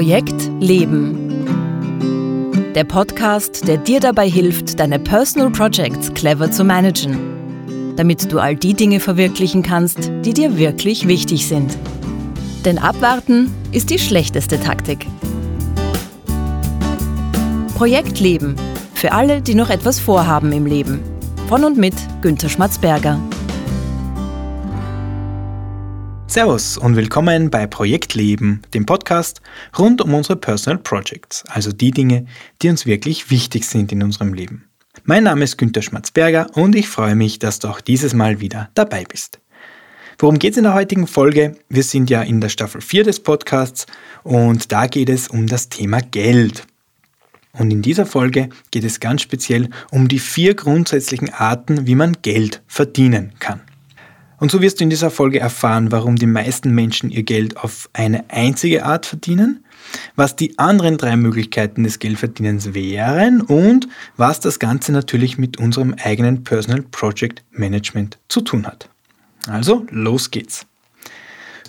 Projekt Leben. Der Podcast, der dir dabei hilft, deine Personal Projects clever zu managen, damit du all die Dinge verwirklichen kannst, die dir wirklich wichtig sind. Denn abwarten ist die schlechteste Taktik. Projekt Leben. Für alle, die noch etwas vorhaben im Leben. Von und mit Günter Schmatzberger. Servus und willkommen bei Projekt Leben, dem Podcast rund um unsere Personal Projects, also die Dinge, die uns wirklich wichtig sind in unserem Leben. Mein Name ist Günter Schmatzberger und ich freue mich, dass du auch dieses Mal wieder dabei bist. Worum geht es in der heutigen Folge? Wir sind ja in der Staffel 4 des Podcasts und da geht es um das Thema Geld. Und in dieser Folge geht es ganz speziell um die vier grundsätzlichen Arten, wie man Geld verdienen kann. Und so wirst du in dieser Folge erfahren, warum die meisten Menschen ihr Geld auf eine einzige Art verdienen, was die anderen drei Möglichkeiten des Geldverdienens wären und was das Ganze natürlich mit unserem eigenen Personal Project Management zu tun hat. Also, los geht's.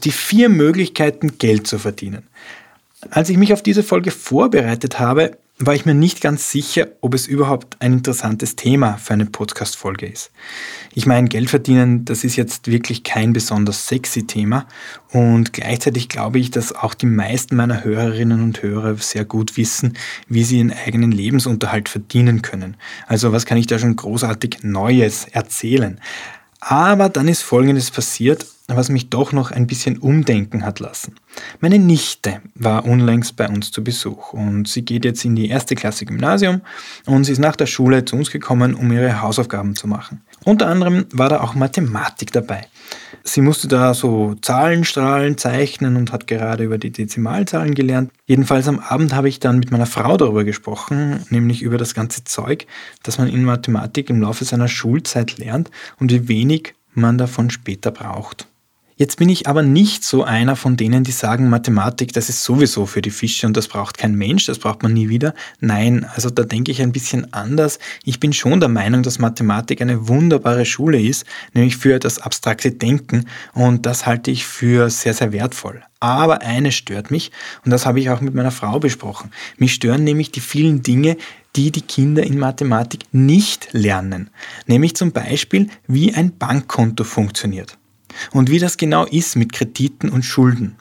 Die vier Möglichkeiten, Geld zu verdienen. Als ich mich auf diese Folge vorbereitet habe, war ich mir nicht ganz sicher, ob es überhaupt ein interessantes Thema für eine Podcast-Folge ist. Ich meine, Geld verdienen, das ist jetzt wirklich kein besonders sexy Thema und gleichzeitig glaube ich, dass auch die meisten meiner Hörerinnen und Hörer sehr gut wissen, wie sie ihren eigenen Lebensunterhalt verdienen können. Also was kann ich da schon großartig Neues erzählen? Aber dann ist Folgendes passiert, was mich doch noch ein bisschen umdenken hat lassen. Meine Nichte war unlängst bei uns zu Besuch und sie geht jetzt in die erste Klasse Gymnasium und sie ist nach der Schule zu uns gekommen, um ihre Hausaufgaben zu machen. Unter anderem war da auch Mathematik dabei. Sie musste da so Zahlenstrahlen zeichnen und hat gerade über die Dezimalzahlen gelernt. Jedenfalls am Abend habe ich dann mit meiner Frau darüber gesprochen, nämlich über das ganze Zeug, das man in Mathematik im Laufe seiner Schulzeit lernt und wie wenig man davon später braucht. Jetzt bin ich aber nicht so einer von denen, die sagen, Mathematik, das ist sowieso für die Fische und das braucht kein Mensch, das braucht man nie wieder. Nein, also da denke ich ein bisschen anders. Ich bin schon der Meinung, dass Mathematik eine wunderbare Schule ist, nämlich für das abstrakte Denken und das halte ich für sehr, sehr wertvoll. Aber eines stört mich und das habe ich auch mit meiner Frau besprochen. Mich stören nämlich die vielen Dinge, die die Kinder in Mathematik nicht lernen. Nämlich zum Beispiel, wie ein Bankkonto funktioniert und wie das genau ist mit Krediten und Schulden.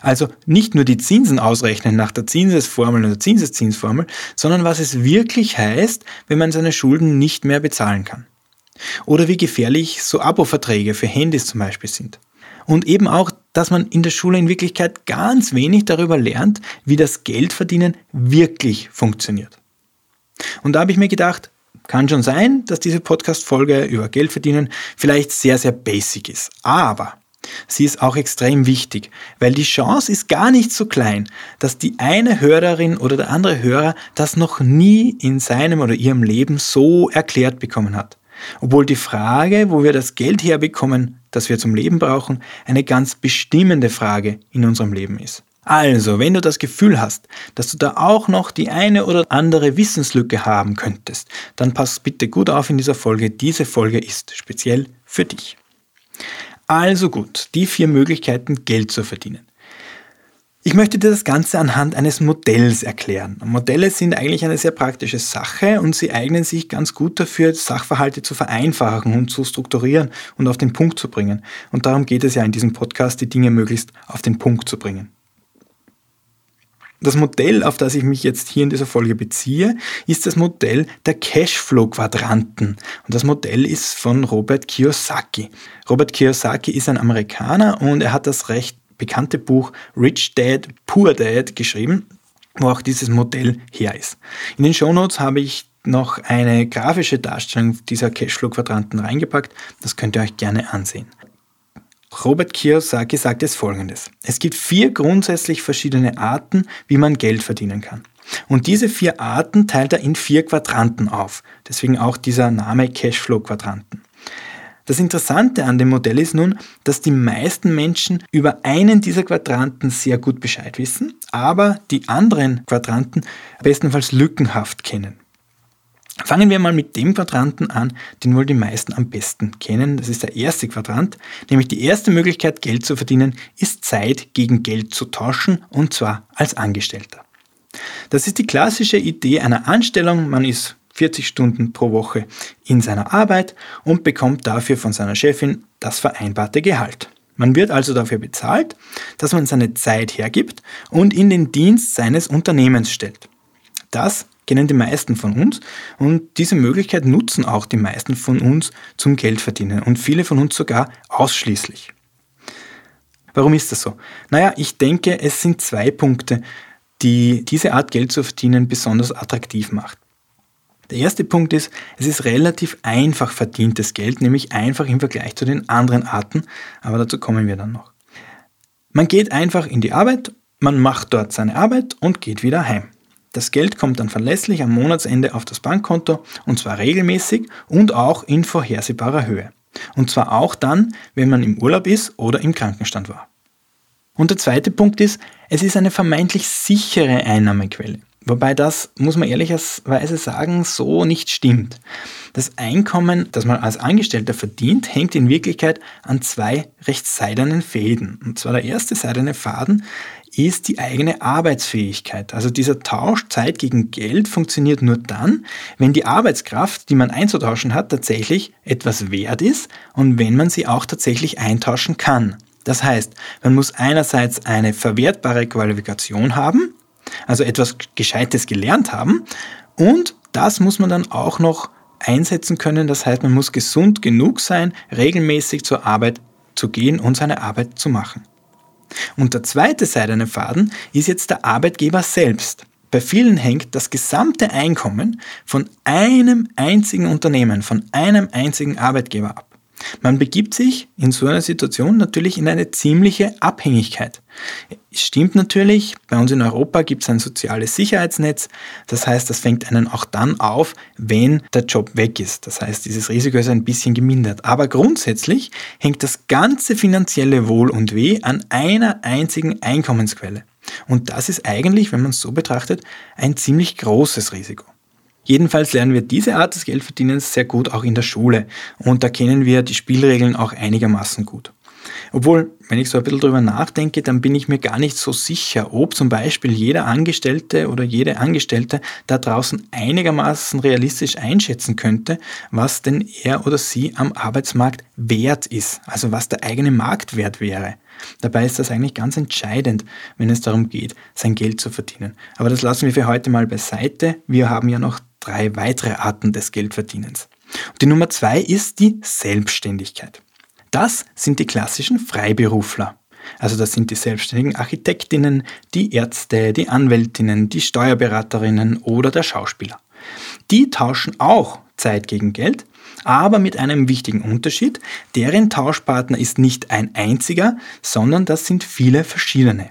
Also nicht nur die Zinsen ausrechnen nach der Zinsesformel oder Zinseszinsformel, sondern was es wirklich heißt, wenn man seine Schulden nicht mehr bezahlen kann. Oder wie gefährlich so Abo-Verträge für Handys zum Beispiel sind. Und eben auch, dass man in der Schule in Wirklichkeit ganz wenig darüber lernt, wie das Geldverdienen wirklich funktioniert. Und da habe ich mir gedacht, kann schon sein, dass diese Podcast-Folge über Geld verdienen vielleicht sehr, sehr basic ist. Aber sie ist auch extrem wichtig, weil die Chance ist gar nicht so klein, dass die eine Hörerin oder der andere Hörer das noch nie in seinem oder ihrem Leben so erklärt bekommen hat. Obwohl die Frage, wo wir das Geld herbekommen, das wir zum Leben brauchen, eine ganz bestimmende Frage in unserem Leben ist. Also, wenn du das Gefühl hast, dass du da auch noch die eine oder andere Wissenslücke haben könntest, dann pass bitte gut auf in dieser Folge. Diese Folge ist speziell für dich. Also gut, die vier Möglichkeiten, Geld zu verdienen. Ich möchte dir das Ganze anhand eines Modells erklären. Modelle sind eigentlich eine sehr praktische Sache und sie eignen sich ganz gut dafür, Sachverhalte zu vereinfachen und zu strukturieren und auf den Punkt zu bringen. Und darum geht es ja in diesem Podcast, die Dinge möglichst auf den Punkt zu bringen. Das Modell, auf das ich mich jetzt hier in dieser Folge beziehe, ist das Modell der Cashflow-Quadranten. Und das Modell ist von Robert Kiyosaki. Robert Kiyosaki ist ein Amerikaner und er hat das recht bekannte Buch Rich Dad, Poor Dad geschrieben, wo auch dieses Modell her ist. In den Shownotes habe ich noch eine grafische Darstellung dieser Cashflow-Quadranten reingepackt. Das könnt ihr euch gerne ansehen. Robert Kiyosaki sagt es folgendes. Es gibt vier grundsätzlich verschiedene Arten, wie man Geld verdienen kann. Und diese vier Arten teilt er in vier Quadranten auf. Deswegen auch dieser Name Cashflow-Quadranten. Das Interessante an dem Modell ist nun, dass die meisten Menschen über einen dieser Quadranten sehr gut Bescheid wissen, aber die anderen Quadranten bestenfalls lückenhaft kennen. Fangen wir mal mit dem Quadranten an, den wohl die meisten am besten kennen. Das ist der erste Quadrant, nämlich die erste Möglichkeit, Geld zu verdienen, ist Zeit gegen Geld zu tauschen und zwar als Angestellter. Das ist die klassische Idee einer Anstellung. Man ist 40 Stunden pro Woche in seiner Arbeit und bekommt dafür von seiner Chefin das vereinbarte Gehalt. Man wird also dafür bezahlt, dass man seine Zeit hergibt und in den Dienst seines Unternehmens stellt. Das kennen die meisten von uns und diese Möglichkeit nutzen auch die meisten von uns zum Geldverdienen und viele von uns sogar ausschließlich. Warum ist das so? Naja, ich denke, es sind zwei Punkte, die diese Art Geld zu verdienen besonders attraktiv macht. Der erste Punkt ist, es ist relativ einfach verdientes Geld, nämlich einfach im Vergleich zu den anderen Arten, aber dazu kommen wir dann noch. Man geht einfach in die Arbeit, man macht dort seine Arbeit und geht wieder heim. Das Geld kommt dann verlässlich am Monatsende auf das Bankkonto und zwar regelmäßig und auch in vorhersehbarer Höhe. Und zwar auch dann, wenn man im Urlaub ist oder im Krankenstand war. Und der zweite Punkt ist, es ist eine vermeintlich sichere Einnahmequelle. Wobei das, muss man ehrlicherweise sagen, so nicht stimmt. Das Einkommen, das man als Angestellter verdient, hängt in Wirklichkeit an zwei recht seidenen Fäden. Und zwar der erste seidene Faden ist die eigene Arbeitsfähigkeit. Also dieser Tausch Zeit gegen Geld funktioniert nur dann, wenn die Arbeitskraft, die man einzutauschen hat, tatsächlich etwas wert ist und wenn man sie auch tatsächlich eintauschen kann. Das heißt, man muss einerseits eine verwertbare Qualifikation haben, also etwas Gescheites gelernt haben. Und das muss man dann auch noch einsetzen können. Das heißt, man muss gesund genug sein, regelmäßig zur Arbeit zu gehen und seine Arbeit zu machen. Und der zweite seidene Faden ist jetzt der Arbeitgeber selbst. Bei vielen hängt das gesamte Einkommen von einem einzigen Unternehmen, von einem einzigen Arbeitgeber ab. Man begibt sich in so einer Situation natürlich in eine ziemliche Abhängigkeit. Es stimmt natürlich, bei uns in Europa gibt es ein soziales Sicherheitsnetz. Das heißt, das fängt einen auch dann auf, wenn der Job weg ist. Das heißt, dieses Risiko ist ein bisschen gemindert. Aber grundsätzlich hängt das ganze finanzielle Wohl und Weh an einer einzigen Einkommensquelle. Und das ist eigentlich, wenn man es so betrachtet, ein ziemlich großes Risiko. Jedenfalls lernen wir diese Art des Geldverdienens sehr gut auch in der Schule und da kennen wir die Spielregeln auch einigermaßen gut. Obwohl, wenn ich so ein bisschen drüber nachdenke, dann bin ich mir gar nicht so sicher, ob zum Beispiel jeder Angestellte oder jede Angestellte da draußen einigermaßen realistisch einschätzen könnte, was denn er oder sie am Arbeitsmarkt wert ist, also was der eigene Marktwert wäre. Dabei ist das eigentlich ganz entscheidend, wenn es darum geht, sein Geld zu verdienen. Aber das lassen wir für heute mal beiseite. Wir haben ja noch drei weitere Arten des Geldverdienens. Und die Nummer zwei ist die Selbstständigkeit. Das sind die klassischen Freiberufler. Also das sind die selbstständigen Architektinnen, die Ärzte, die Anwältinnen, die Steuerberaterinnen oder der Schauspieler. Die tauschen auch Zeit gegen Geld, aber mit einem wichtigen Unterschied. Deren Tauschpartner ist nicht ein einziger, sondern das sind viele verschiedene.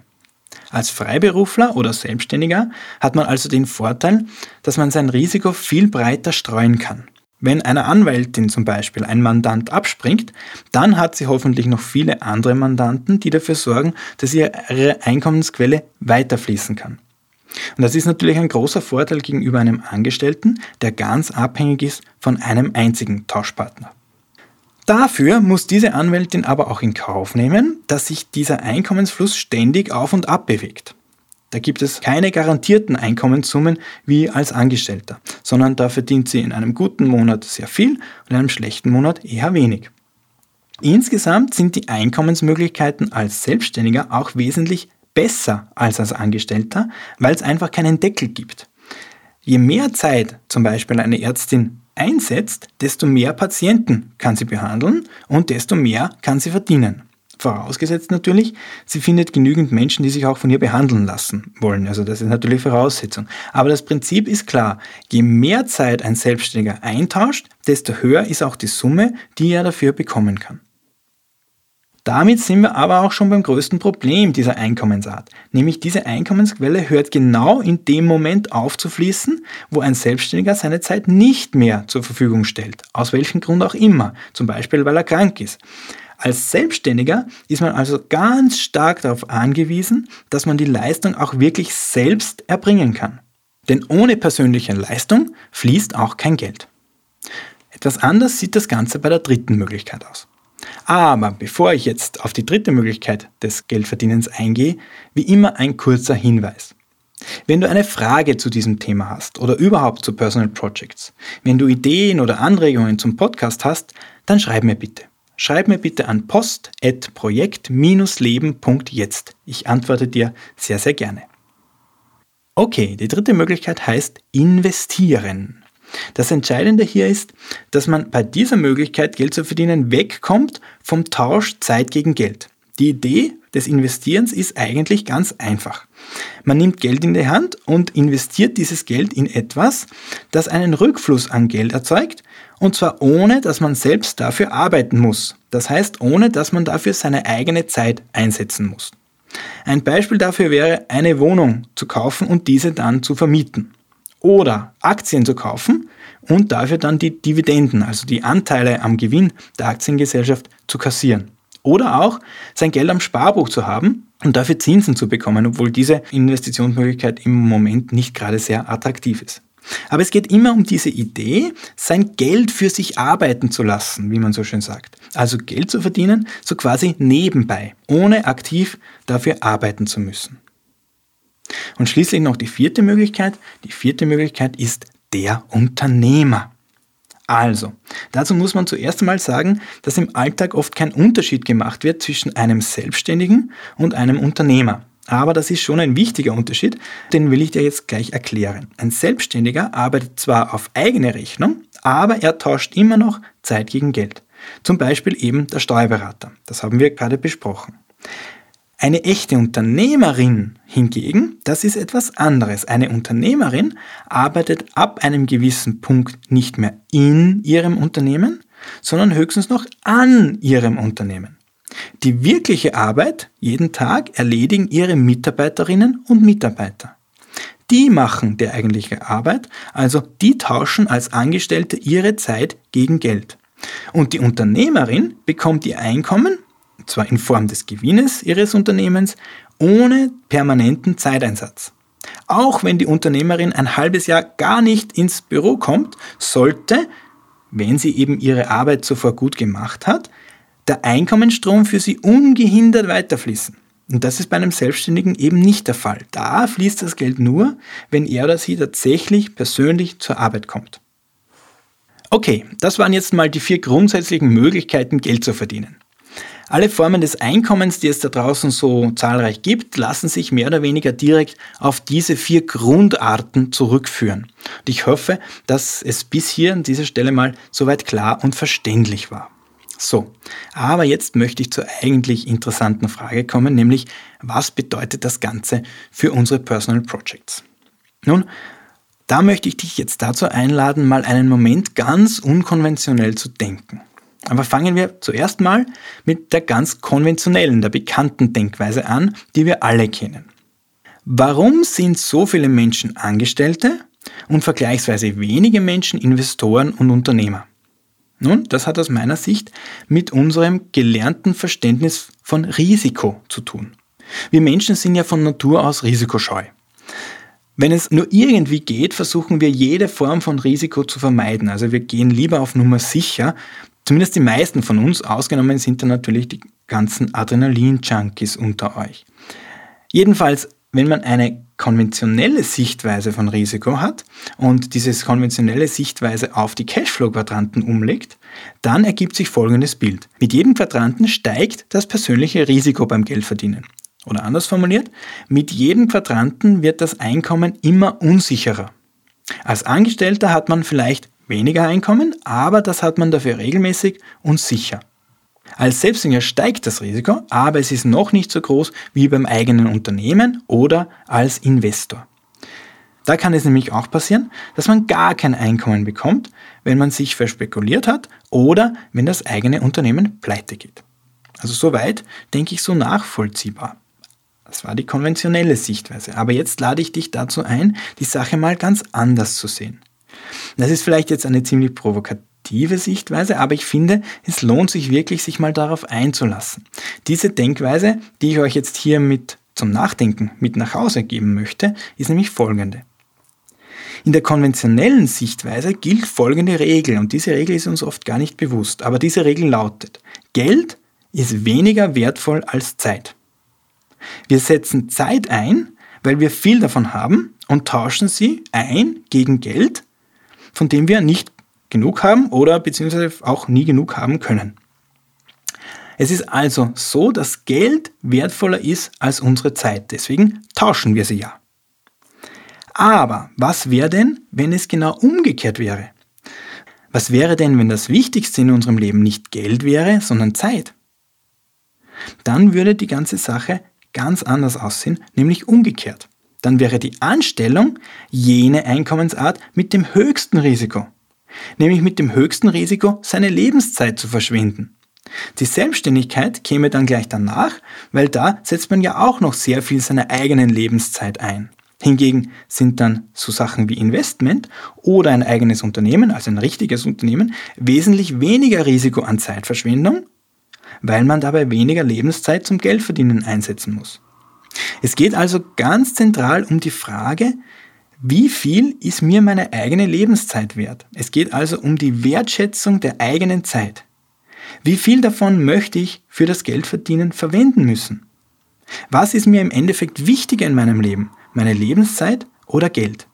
Als Freiberufler oder Selbstständiger hat man also den Vorteil, dass man sein Risiko viel breiter streuen kann. Wenn einer Anwältin zum Beispiel ein Mandant abspringt, dann hat sie hoffentlich noch viele andere Mandanten, die dafür sorgen, dass ihre Einkommensquelle weiterfließen kann. Und das ist natürlich ein großer Vorteil gegenüber einem Angestellten, der ganz abhängig ist von einem einzigen Tauschpartner. Dafür muss diese Anwältin aber auch in Kauf nehmen, dass sich dieser Einkommensfluss ständig auf und ab bewegt. Da gibt es keine garantierten Einkommenssummen wie als Angestellter, sondern da verdient sie in einem guten Monat sehr viel und in einem schlechten Monat eher wenig. Insgesamt sind die Einkommensmöglichkeiten als Selbstständiger auch wesentlich besser als als Angestellter, weil es einfach keinen Deckel gibt. Je mehr Zeit zum Beispiel eine Ärztin einsetzt, desto mehr Patienten kann sie behandeln und desto mehr kann sie verdienen. Vorausgesetzt natürlich, sie findet genügend Menschen, die sich auch von ihr behandeln lassen wollen. Also das ist natürlich Voraussetzung. Aber das Prinzip ist klar. Je mehr Zeit ein Selbstständiger eintauscht, desto höher ist auch die Summe, die er dafür bekommen kann. Damit sind wir aber auch schon beim größten Problem dieser Einkommensart. Nämlich diese Einkommensquelle hört genau in dem Moment auf zu fließen, wo ein Selbstständiger seine Zeit nicht mehr zur Verfügung stellt. Aus welchem Grund auch immer. Zum Beispiel, weil er krank ist. Als Selbstständiger ist man also ganz stark darauf angewiesen, dass man die Leistung auch wirklich selbst erbringen kann. Denn ohne persönliche Leistung fließt auch kein Geld. Etwas anders sieht das Ganze bei der dritten Möglichkeit aus. Aber bevor ich jetzt auf die dritte Möglichkeit des Geldverdienens eingehe, wie immer ein kurzer Hinweis. Wenn du eine Frage zu diesem Thema hast oder überhaupt zu Personal Projects, wenn du Ideen oder Anregungen zum Podcast hast, dann schreib mir bitte. Schreib mir bitte an post.projekt-leben.jetzt. Ich antworte dir sehr, sehr gerne. Okay, die dritte Möglichkeit heißt investieren. Das Entscheidende hier ist, dass man bei dieser Möglichkeit Geld zu verdienen wegkommt vom Tausch Zeit gegen Geld. Die Idee des Investierens ist eigentlich ganz einfach. Man nimmt Geld in die Hand und investiert dieses Geld in etwas, das einen Rückfluss an Geld erzeugt, und zwar ohne, dass man selbst dafür arbeiten muss. Das heißt, ohne, dass man dafür seine eigene Zeit einsetzen muss. Ein Beispiel dafür wäre, eine Wohnung zu kaufen und diese dann zu vermieten. Oder Aktien zu kaufen und dafür dann die Dividenden, also die Anteile am Gewinn der Aktiengesellschaft zu kassieren. Oder auch sein Geld am Sparbuch zu haben und dafür Zinsen zu bekommen, obwohl diese Investitionsmöglichkeit im Moment nicht gerade sehr attraktiv ist. Aber es geht immer um diese Idee, sein Geld für sich arbeiten zu lassen, wie man so schön sagt. Also Geld zu verdienen, so quasi nebenbei, ohne aktiv dafür arbeiten zu müssen. Und schließlich noch die vierte Möglichkeit. Die vierte Möglichkeit ist der Unternehmer. Also, dazu muss man zuerst einmal sagen, dass im Alltag oft kein Unterschied gemacht wird zwischen einem Selbstständigen und einem Unternehmer. Aber das ist schon ein wichtiger Unterschied, den will ich dir jetzt gleich erklären. Ein Selbstständiger arbeitet zwar auf eigene Rechnung, aber er tauscht immer noch Zeit gegen Geld. Zum Beispiel eben der Steuerberater. Das haben wir gerade besprochen. Eine echte Unternehmerin hingegen, das ist etwas anderes. Eine Unternehmerin arbeitet ab einem gewissen Punkt nicht mehr in ihrem Unternehmen, sondern höchstens noch an ihrem Unternehmen. Die wirkliche Arbeit jeden Tag erledigen ihre Mitarbeiterinnen und Mitarbeiter. Die machen die eigentliche Arbeit, also die tauschen als Angestellte ihre Zeit gegen Geld. Und die Unternehmerin bekommt ihr Einkommen zwar in Form des Gewinnes ihres Unternehmens, ohne permanenten Zeiteinsatz. Auch wenn die Unternehmerin ein halbes Jahr gar nicht ins Büro kommt, sollte, wenn sie eben ihre Arbeit zuvor gut gemacht hat, der Einkommensstrom für sie ungehindert weiterfließen. Und das ist bei einem Selbstständigen eben nicht der Fall. Da fließt das Geld nur, wenn er oder sie tatsächlich persönlich zur Arbeit kommt. Okay, das waren jetzt mal die vier grundsätzlichen Möglichkeiten, Geld zu verdienen. Alle Formen des Einkommens, die es da draußen so zahlreich gibt, lassen sich mehr oder weniger direkt auf diese vier Grundarten zurückführen. Und ich hoffe, dass es bis hier an dieser Stelle mal soweit klar und verständlich war. So, aber jetzt möchte ich zur eigentlich interessanten Frage kommen, nämlich was bedeutet das Ganze für unsere Personal Projects? Nun, da möchte ich dich jetzt dazu einladen, mal einen Moment ganz unkonventionell zu denken. Aber fangen wir zuerst mal mit der ganz konventionellen, der bekannten Denkweise an, die wir alle kennen. Warum sind so viele Menschen Angestellte und vergleichsweise wenige Menschen Investoren und Unternehmer? Nun, das hat aus meiner Sicht mit unserem gelernten Verständnis von Risiko zu tun. Wir Menschen sind ja von Natur aus risikoscheu. Wenn es nur irgendwie geht, versuchen wir jede Form von Risiko zu vermeiden. Also wir gehen lieber auf Nummer sicher, Zumindest die meisten von uns, ausgenommen sind dann natürlich die ganzen Adrenalin-Junkies unter euch. Jedenfalls, wenn man eine konventionelle Sichtweise von Risiko hat und diese konventionelle Sichtweise auf die Cashflow-Quadranten umlegt, dann ergibt sich folgendes Bild. Mit jedem Quadranten steigt das persönliche Risiko beim Geldverdienen. Oder anders formuliert, mit jedem Quadranten wird das Einkommen immer unsicherer. Als Angestellter hat man vielleicht weniger Einkommen, aber das hat man dafür regelmäßig und sicher. Als Selbstständiger steigt das Risiko, aber es ist noch nicht so groß wie beim eigenen Unternehmen oder als Investor. Da kann es nämlich auch passieren, dass man gar kein Einkommen bekommt, wenn man sich verspekuliert hat oder wenn das eigene Unternehmen pleite geht. Also soweit denke ich so nachvollziehbar. Das war die konventionelle Sichtweise. Aber jetzt lade ich dich dazu ein, die Sache mal ganz anders zu sehen. Das ist vielleicht jetzt eine ziemlich provokative Sichtweise, aber ich finde, es lohnt sich wirklich, sich mal darauf einzulassen. Diese Denkweise, die ich euch jetzt hier mit zum Nachdenken mit nach Hause geben möchte, ist nämlich folgende. In der konventionellen Sichtweise gilt folgende Regel und diese Regel ist uns oft gar nicht bewusst, aber diese Regel lautet, Geld ist weniger wertvoll als Zeit. Wir setzen Zeit ein, weil wir viel davon haben und tauschen sie ein gegen Geld, von dem wir nicht genug haben oder beziehungsweise auch nie genug haben können. Es ist also so, dass Geld wertvoller ist als unsere Zeit. Deswegen tauschen wir sie ja. Aber was wäre denn, wenn es genau umgekehrt wäre? Was wäre denn, wenn das Wichtigste in unserem Leben nicht Geld wäre, sondern Zeit? Dann würde die ganze Sache ganz anders aussehen, nämlich umgekehrt. Dann wäre die Anstellung jene Einkommensart mit dem höchsten Risiko, nämlich mit dem höchsten Risiko, seine Lebenszeit zu verschwinden. Die Selbstständigkeit käme dann gleich danach, weil da setzt man ja auch noch sehr viel seiner eigenen Lebenszeit ein. Hingegen sind dann so Sachen wie Investment oder ein eigenes Unternehmen, also ein richtiges Unternehmen, wesentlich weniger Risiko an Zeitverschwendung, weil man dabei weniger Lebenszeit zum Geldverdienen einsetzen muss. Es geht also ganz zentral um die Frage, wie viel ist mir meine eigene Lebenszeit wert? Es geht also um die Wertschätzung der eigenen Zeit. Wie viel davon möchte ich für das Geldverdienen verwenden müssen? Was ist mir im Endeffekt wichtiger in meinem Leben? Meine Lebenszeit oder Geld?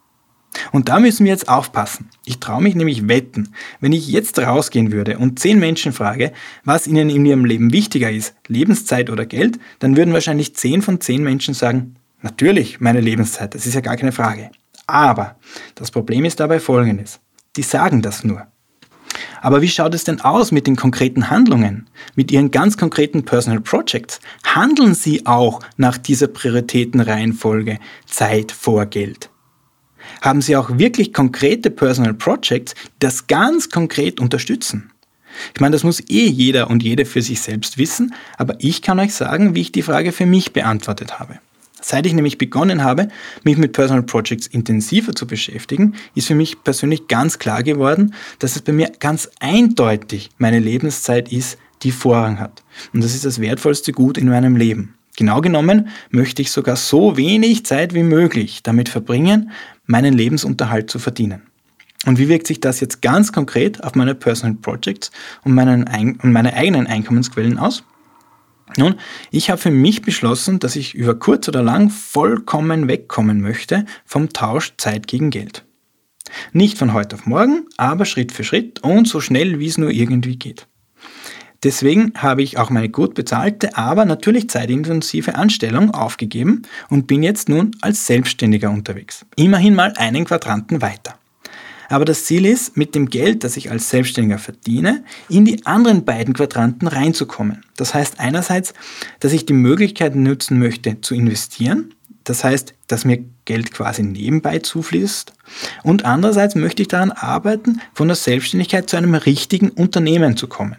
Und da müssen wir jetzt aufpassen. Ich traue mich nämlich wetten, wenn ich jetzt rausgehen würde und zehn Menschen frage, was ihnen in ihrem Leben wichtiger ist, Lebenszeit oder Geld, dann würden wahrscheinlich zehn von zehn Menschen sagen, natürlich meine Lebenszeit, das ist ja gar keine Frage. Aber das Problem ist dabei folgendes. Die sagen das nur. Aber wie schaut es denn aus mit den konkreten Handlungen, mit Ihren ganz konkreten Personal Projects? Handeln Sie auch nach dieser Prioritätenreihenfolge Zeit vor Geld? Haben Sie auch wirklich konkrete Personal Projects, die das ganz konkret unterstützen? Ich meine, das muss eh jeder und jede für sich selbst wissen, aber ich kann euch sagen, wie ich die Frage für mich beantwortet habe. Seit ich nämlich begonnen habe, mich mit Personal Projects intensiver zu beschäftigen, ist für mich persönlich ganz klar geworden, dass es bei mir ganz eindeutig meine Lebenszeit ist, die Vorrang hat. Und das ist das wertvollste Gut in meinem Leben. Genau genommen möchte ich sogar so wenig Zeit wie möglich damit verbringen, meinen Lebensunterhalt zu verdienen. Und wie wirkt sich das jetzt ganz konkret auf meine Personal Projects und, meinen, und meine eigenen Einkommensquellen aus? Nun, ich habe für mich beschlossen, dass ich über kurz oder lang vollkommen wegkommen möchte vom Tausch Zeit gegen Geld. Nicht von heute auf morgen, aber Schritt für Schritt und so schnell, wie es nur irgendwie geht. Deswegen habe ich auch meine gut bezahlte, aber natürlich zeitintensive Anstellung aufgegeben und bin jetzt nun als Selbstständiger unterwegs. Immerhin mal einen Quadranten weiter. Aber das Ziel ist, mit dem Geld, das ich als Selbstständiger verdiene, in die anderen beiden Quadranten reinzukommen. Das heißt einerseits, dass ich die Möglichkeit nutzen möchte zu investieren. Das heißt, dass mir Geld quasi nebenbei zufließt. Und andererseits möchte ich daran arbeiten, von der Selbstständigkeit zu einem richtigen Unternehmen zu kommen.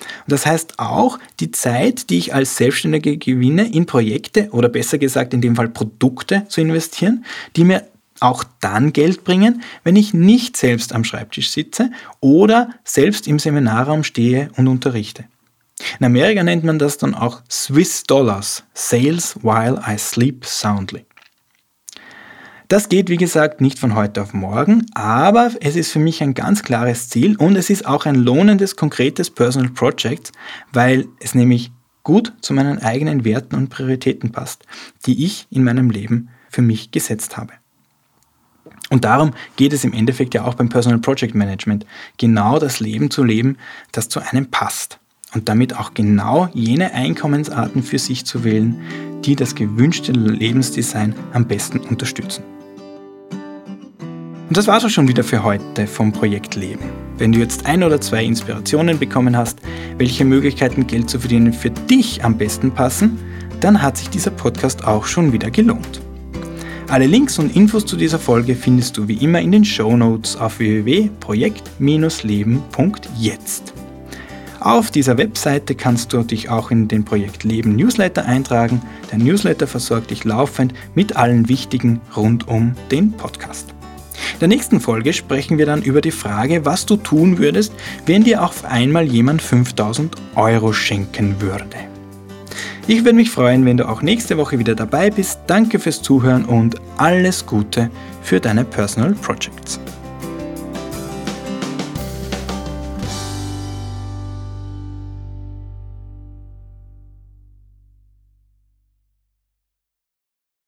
Und das heißt auch, die Zeit, die ich als Selbstständiger gewinne, in Projekte oder besser gesagt in dem Fall Produkte zu investieren, die mir auch dann Geld bringen, wenn ich nicht selbst am Schreibtisch sitze oder selbst im Seminarraum stehe und unterrichte. In Amerika nennt man das dann auch Swiss Dollars, Sales while I sleep soundly. Das geht, wie gesagt, nicht von heute auf morgen, aber es ist für mich ein ganz klares Ziel und es ist auch ein lohnendes, konkretes Personal Project, weil es nämlich gut zu meinen eigenen Werten und Prioritäten passt, die ich in meinem Leben für mich gesetzt habe. Und darum geht es im Endeffekt ja auch beim Personal Project Management, genau das Leben zu leben, das zu einem passt. Und damit auch genau jene Einkommensarten für sich zu wählen, die das gewünschte Lebensdesign am besten unterstützen. Und das war's auch schon wieder für heute vom Projekt Leben. Wenn du jetzt ein oder zwei Inspirationen bekommen hast, welche Möglichkeiten Geld zu verdienen für dich am besten passen, dann hat sich dieser Podcast auch schon wieder gelohnt. Alle Links und Infos zu dieser Folge findest du wie immer in den Show Notes auf www.projekt-leben.jetzt. Auf dieser Webseite kannst du dich auch in den Projekt Leben Newsletter eintragen. Der Newsletter versorgt dich laufend mit allen wichtigen rund um den Podcast. Der nächsten Folge sprechen wir dann über die Frage, was du tun würdest, wenn dir auf einmal jemand 5000 Euro schenken würde. Ich würde mich freuen, wenn du auch nächste Woche wieder dabei bist. Danke fürs Zuhören und alles Gute für deine Personal Projects.